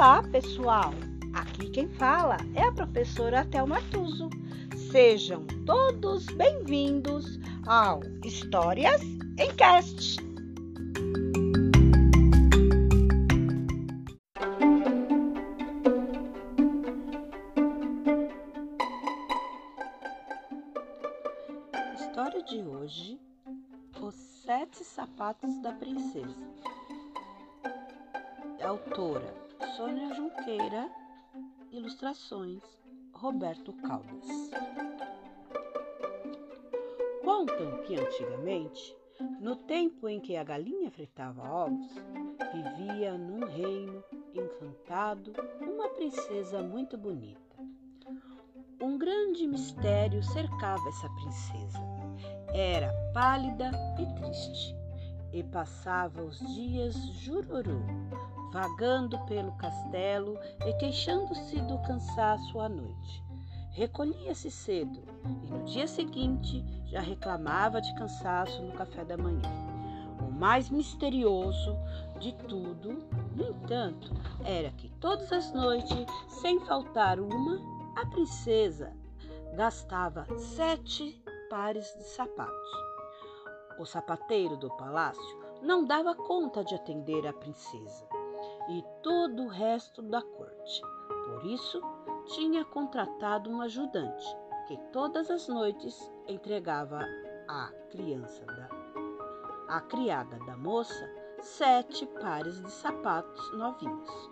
Olá, pessoal! Aqui quem fala é a professora Thelma Tuso. Sejam todos bem-vindos ao Histórias em Cast. História de hoje: Os Sete Sapatos da Princesa. Autora Sônia Junqueira, ilustrações Roberto Caldas. Contam que antigamente, no tempo em que a galinha fritava ovos, vivia num reino encantado uma princesa muito bonita. Um grande mistério cercava essa princesa. Era pálida e triste e passava os dias jururu, vagando pelo castelo e queixando-se do cansaço à noite. Recolhia-se cedo e no dia seguinte já reclamava de cansaço no café da manhã. O mais misterioso de tudo, no entanto, era que todas as noites, sem faltar uma, a princesa gastava sete pares de sapatos. O sapateiro do palácio não dava conta de atender a princesa e todo o resto da corte. Por isso, tinha contratado um ajudante que todas as noites entregava à criança da a criada da moça sete pares de sapatos novinhos.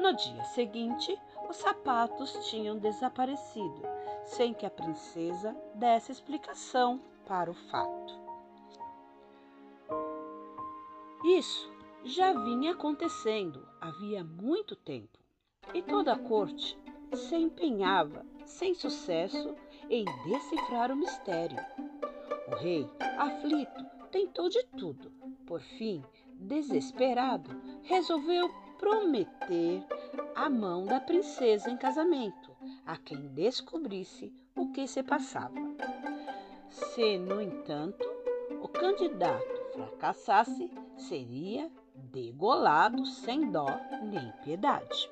No dia seguinte, os sapatos tinham desaparecido, sem que a princesa desse explicação para o fato. Isso já vinha acontecendo havia muito tempo e toda a corte se empenhava, sem sucesso, em decifrar o mistério. O rei, aflito, tentou de tudo. Por fim, desesperado, resolveu prometer a mão da princesa em casamento a quem descobrisse o que se passava. Se, no entanto, o candidato fracassasse, seria degolado sem dó nem piedade.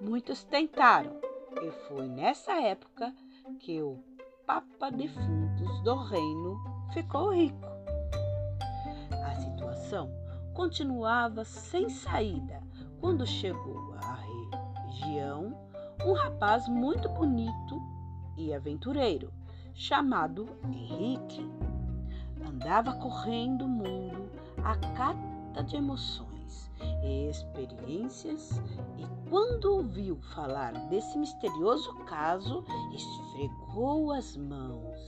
Muitos tentaram, e foi nessa época que o Papa Defuntos do reino ficou rico. A situação continuava sem saída quando chegou à região um rapaz muito bonito e aventureiro chamado Henrique. Andava correndo o mundo a cata de emoções e experiências e quando ouviu falar desse misterioso caso, esfregou as mãos.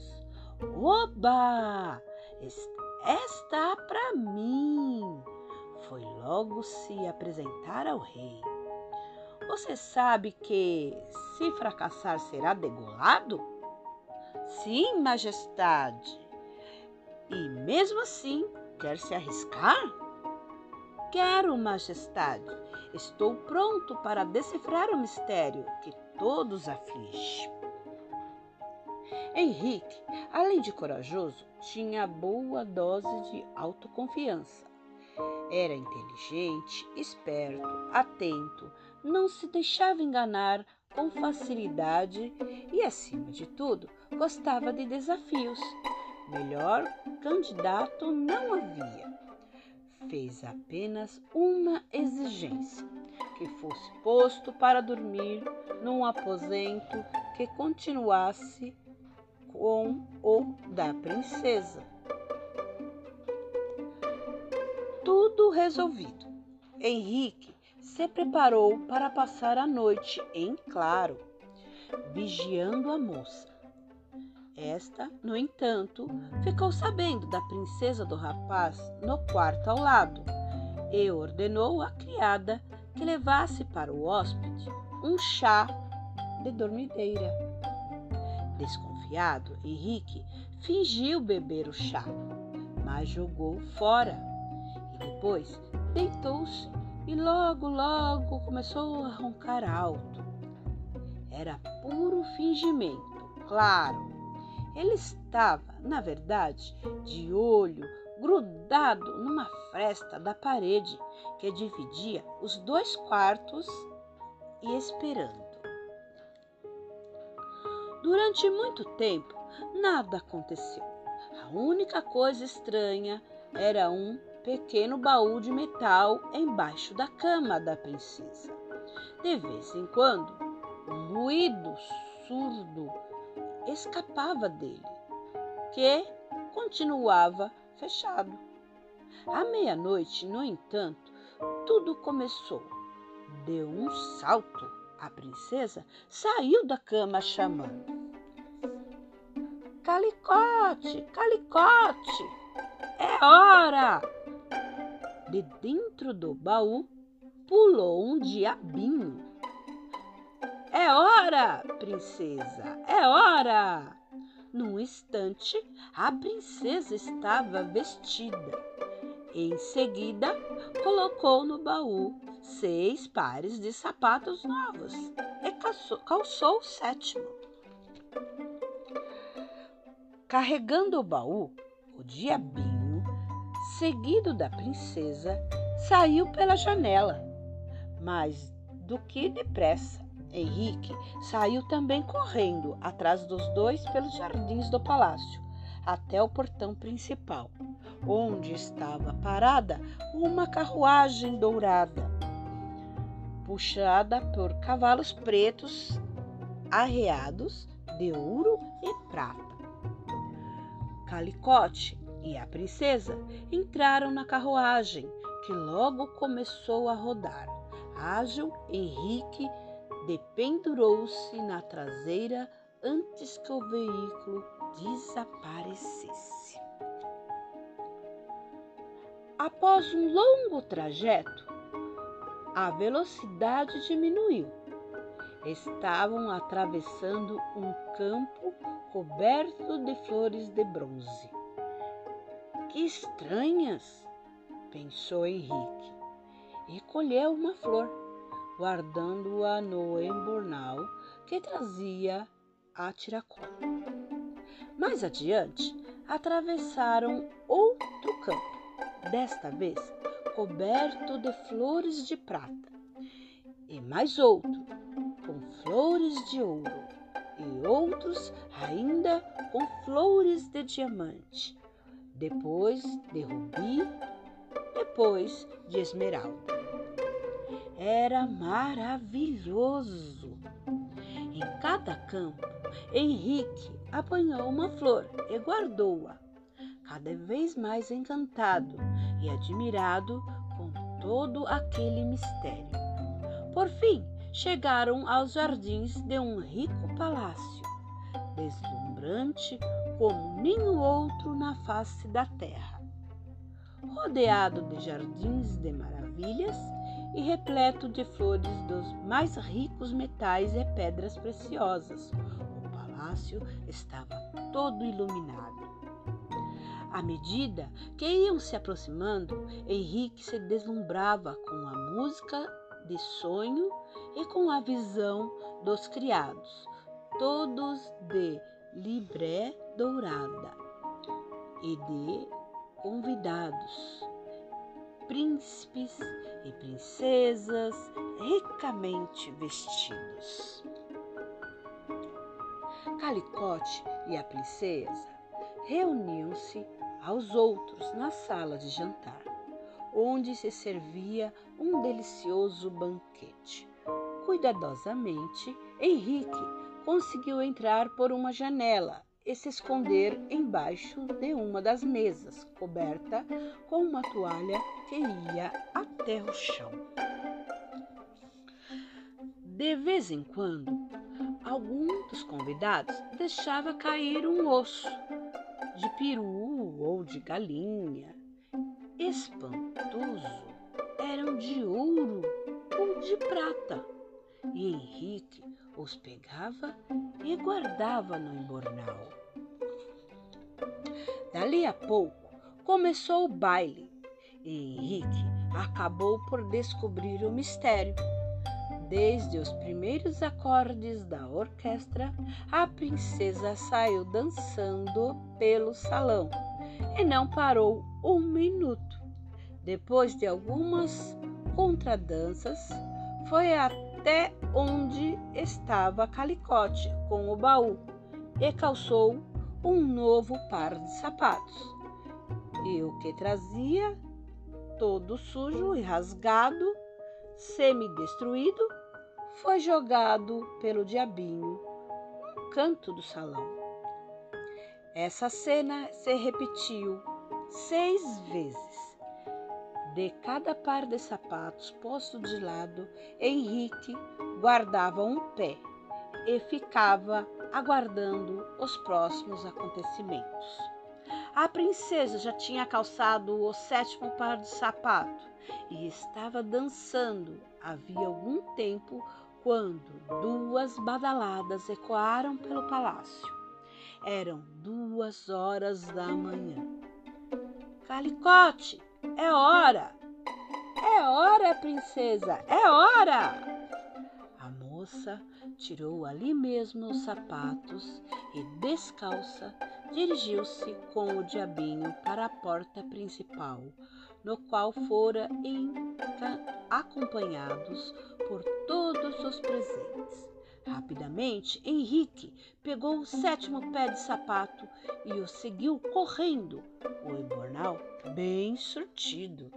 Oba! Está para mim! Foi logo se apresentar ao rei. Você sabe que, se fracassar, será degolado? Sim, majestade. E mesmo assim, quer se arriscar? Quero, majestade. Estou pronto para decifrar o mistério que todos aflige. Henrique, além de corajoso, tinha boa dose de autoconfiança. Era inteligente, esperto, atento, não se deixava enganar com facilidade e, acima de tudo, gostava de desafios. Melhor candidato não havia. Fez apenas uma exigência: que fosse posto para dormir num aposento que continuasse com o da princesa. Tudo resolvido. Henrique se preparou para passar a noite em claro, vigiando a moça. Esta, no entanto, ficou sabendo da princesa do rapaz no quarto ao lado e ordenou à criada que levasse para o hóspede um chá de dormideira. Desconfiado, Henrique fingiu beber o chá, mas jogou fora e depois deitou-se e logo, logo começou a roncar alto. Era puro fingimento, claro. Ele estava, na verdade, de olho grudado numa fresta da parede que dividia os dois quartos e esperando. Durante muito tempo, nada aconteceu. A única coisa estranha era um pequeno baú de metal embaixo da cama da princesa. De vez em quando, um ruído surdo escapava dele, que continuava fechado. À meia-noite, no entanto, tudo começou. Deu um salto. A princesa saiu da cama chamando: Calicote, calicote, é hora! De dentro do baú pulou um diabinho. É hora, princesa, é hora! Num instante, a princesa estava vestida. Em seguida, colocou no baú seis pares de sapatos novos e calçou, o sétimo. Carregando o baú, o diabinho, seguido da princesa, saiu pela janela. Mas do que depressa Henrique saiu também correndo atrás dos dois pelos jardins do palácio, até o portão principal, onde estava parada uma carruagem dourada, puxada por cavalos pretos arreados de ouro e prata. Calicote e a princesa entraram na carruagem, que logo começou a rodar. Ágil, Henrique dependurou-se na traseira antes que o veículo desaparecesse. Após um longo trajeto, a velocidade diminuiu. Estavam atravessando um campo coberto de flores de bronze. Que estranhas! pensou Henrique e colheu uma flor guardando-a no embornal que trazia a tiracolo. Mais adiante, atravessaram outro campo, desta vez coberto de flores de prata, e mais outro com flores de ouro, e outros ainda com flores de diamante, depois de rubi, depois de esmeralda era maravilhoso. Em cada campo, Henrique apanhou uma flor e guardou-a, cada vez mais encantado e admirado com todo aquele mistério. Por fim, chegaram aos jardins de um rico palácio, deslumbrante como nenhum outro na face da terra. Rodeado de jardins de maravilhas, e repleto de flores dos mais ricos metais e pedras preciosas. O palácio estava todo iluminado. À medida que iam se aproximando, Henrique se deslumbrava com a música de sonho e com a visão dos criados, todos de libré dourada e de convidados príncipes e princesas ricamente vestidos. Calicote e a princesa reuniam-se aos outros na sala de jantar, onde se servia um delicioso banquete. Cuidadosamente, Henrique conseguiu entrar por uma janela e se esconder embaixo de uma das mesas, coberta com uma toalha que ia até o chão. De vez em quando, algum dos convidados deixava cair um osso de peru ou de galinha. Espantoso! Eram de ouro ou de prata. E Henrique os pegava e guardava no embornal. Dali a pouco começou o baile e Henrique acabou por descobrir o mistério. Desde os primeiros acordes da orquestra, a princesa saiu dançando pelo salão e não parou um minuto. Depois de algumas contradanças, foi até onde estava Calicote com o baú e calçou um novo par de sapatos. E o que trazia, todo sujo e rasgado, semi-destruído, foi jogado pelo diabinho no canto do salão. Essa cena se repetiu seis vezes. De cada par de sapatos posto de lado, Henrique guardava um pé e ficava aguardando os próximos acontecimentos. A princesa já tinha calçado o sétimo par de sapato e estava dançando havia algum tempo quando duas badaladas ecoaram pelo palácio. Eram duas horas da manhã. Calicote, é hora! É hora, princesa, é hora! moça tirou ali mesmo os sapatos e, descalça, dirigiu-se com o diabinho para a porta principal, no qual fora acompanhados por todos os presentes. Rapidamente, Henrique pegou o sétimo pé de sapato e o seguiu correndo, o embornal bem surtido.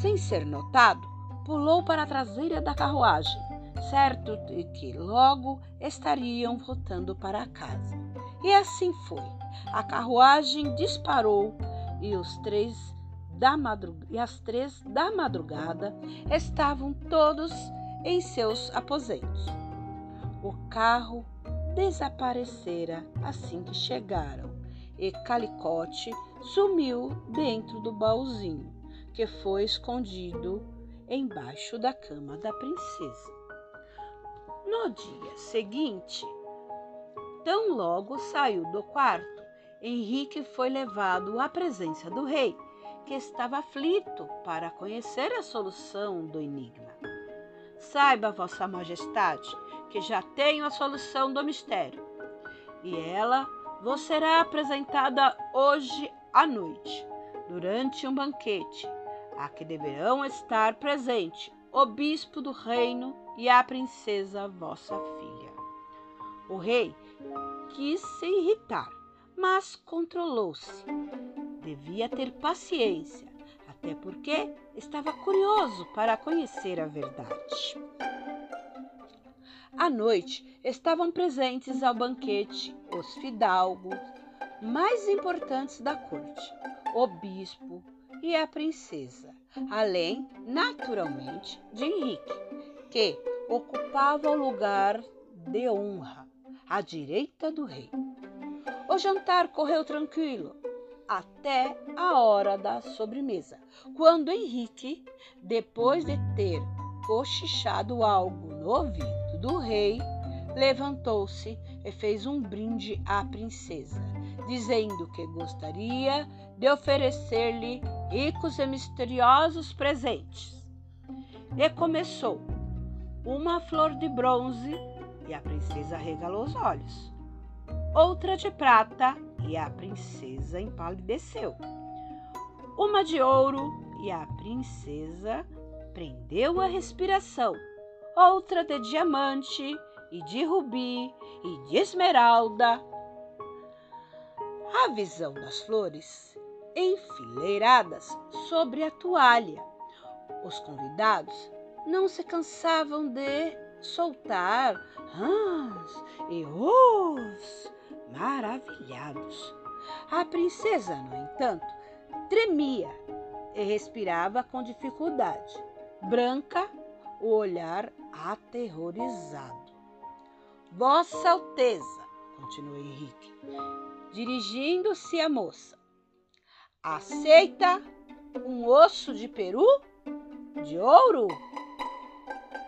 Sem ser notado, pulou para a traseira da carruagem, certo de que logo estariam voltando para casa. E assim foi. A carruagem disparou e os três da e as três da madrugada estavam todos em seus aposentos. O carro desaparecera assim que chegaram e Calicote sumiu dentro do baúzinho que foi escondido embaixo da cama da princesa. No dia seguinte, tão logo saiu do quarto, Henrique foi levado à presença do rei, que estava aflito para conhecer a solução do enigma. Saiba, Vossa Majestade, que já tenho a solução do mistério, e ela vos será apresentada hoje à noite, durante um banquete a que deverão estar presente o bispo do reino e a princesa vossa filha. O rei quis se irritar, mas controlou-se. Devia ter paciência, até porque estava curioso para conhecer a verdade. À noite estavam presentes ao banquete os fidalgos mais importantes da corte, o bispo, e a princesa, além, naturalmente, de Henrique, que ocupava o lugar de honra à direita do rei. O jantar correu tranquilo até a hora da sobremesa, quando Henrique, depois de ter cochichado algo no ouvido do rei, levantou-se e fez um brinde à princesa, dizendo que gostaria de oferecer-lhe ricos e misteriosos presentes. E começou uma flor de bronze e a princesa regalou os olhos. Outra de prata e a princesa empalideceu. Uma de ouro e a princesa prendeu a respiração. Outra de diamante e de rubi e de esmeralda. A visão das flores enfileiradas sobre a toalha. Os convidados não se cansavam de soltar rãs e os maravilhados. A princesa, no entanto, tremia e respirava com dificuldade, branca, o olhar aterrorizado. Vossa Alteza, continuou Henrique, dirigindo-se à moça, Aceita um osso de peru de ouro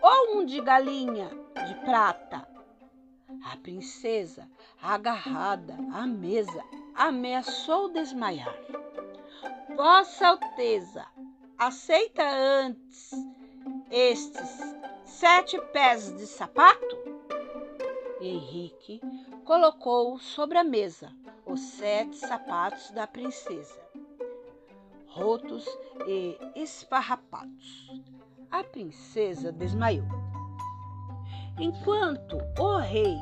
ou um de galinha de prata? A princesa, agarrada à mesa, ameaçou desmaiar. Vossa Alteza, aceita antes estes sete pés de sapato? Henrique colocou sobre a mesa os sete sapatos da princesa rotos e esfarrapados. A princesa desmaiou. Enquanto o rei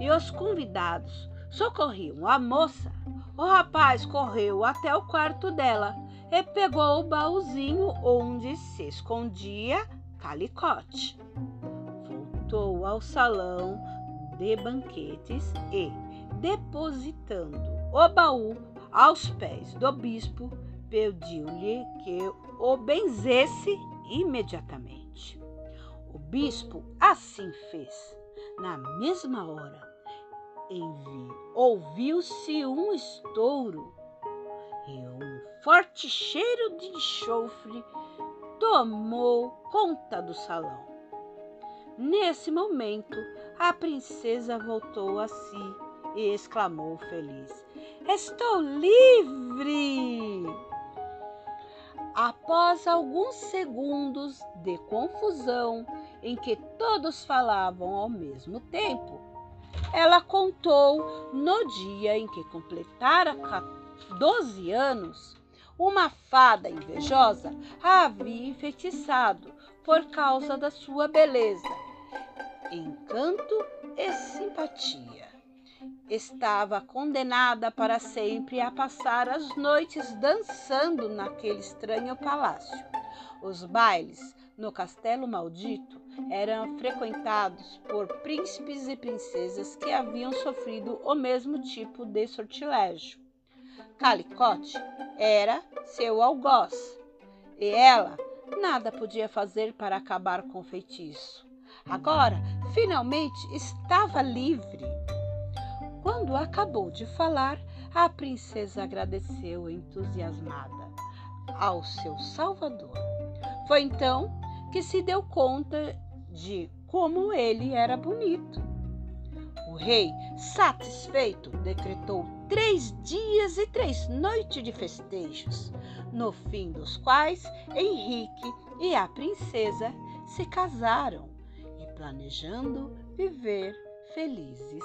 e os convidados socorriam a moça, o rapaz correu até o quarto dela e pegou o baúzinho onde se escondia Calicote. Voltou ao salão de banquetes e, depositando o baú aos pés do bispo, pediu-lhe que o benzesse imediatamente. O bispo assim fez. Na mesma hora, ouviu-se um estouro e um forte cheiro de enxofre tomou conta do salão. Nesse momento, a princesa voltou a si e exclamou feliz: Estou livre! Após alguns segundos de confusão em que todos falavam ao mesmo tempo, ela contou no dia em que completara 12 anos, uma fada invejosa a havia enfeitiçado por causa da sua beleza, encanto e simpatia estava condenada para sempre a passar as noites dançando naquele estranho palácio. Os bailes no castelo maldito eram frequentados por príncipes e princesas que haviam sofrido o mesmo tipo de sortilégio. Calicote era seu algoz e ela nada podia fazer para acabar com o feitiço. Agora, finalmente, estava livre. Quando acabou de falar, a princesa agradeceu entusiasmada ao seu salvador. Foi então que se deu conta de como ele era bonito. O rei, satisfeito, decretou três dias e três noites de festejos, no fim dos quais Henrique e a princesa se casaram e planejando viver felizes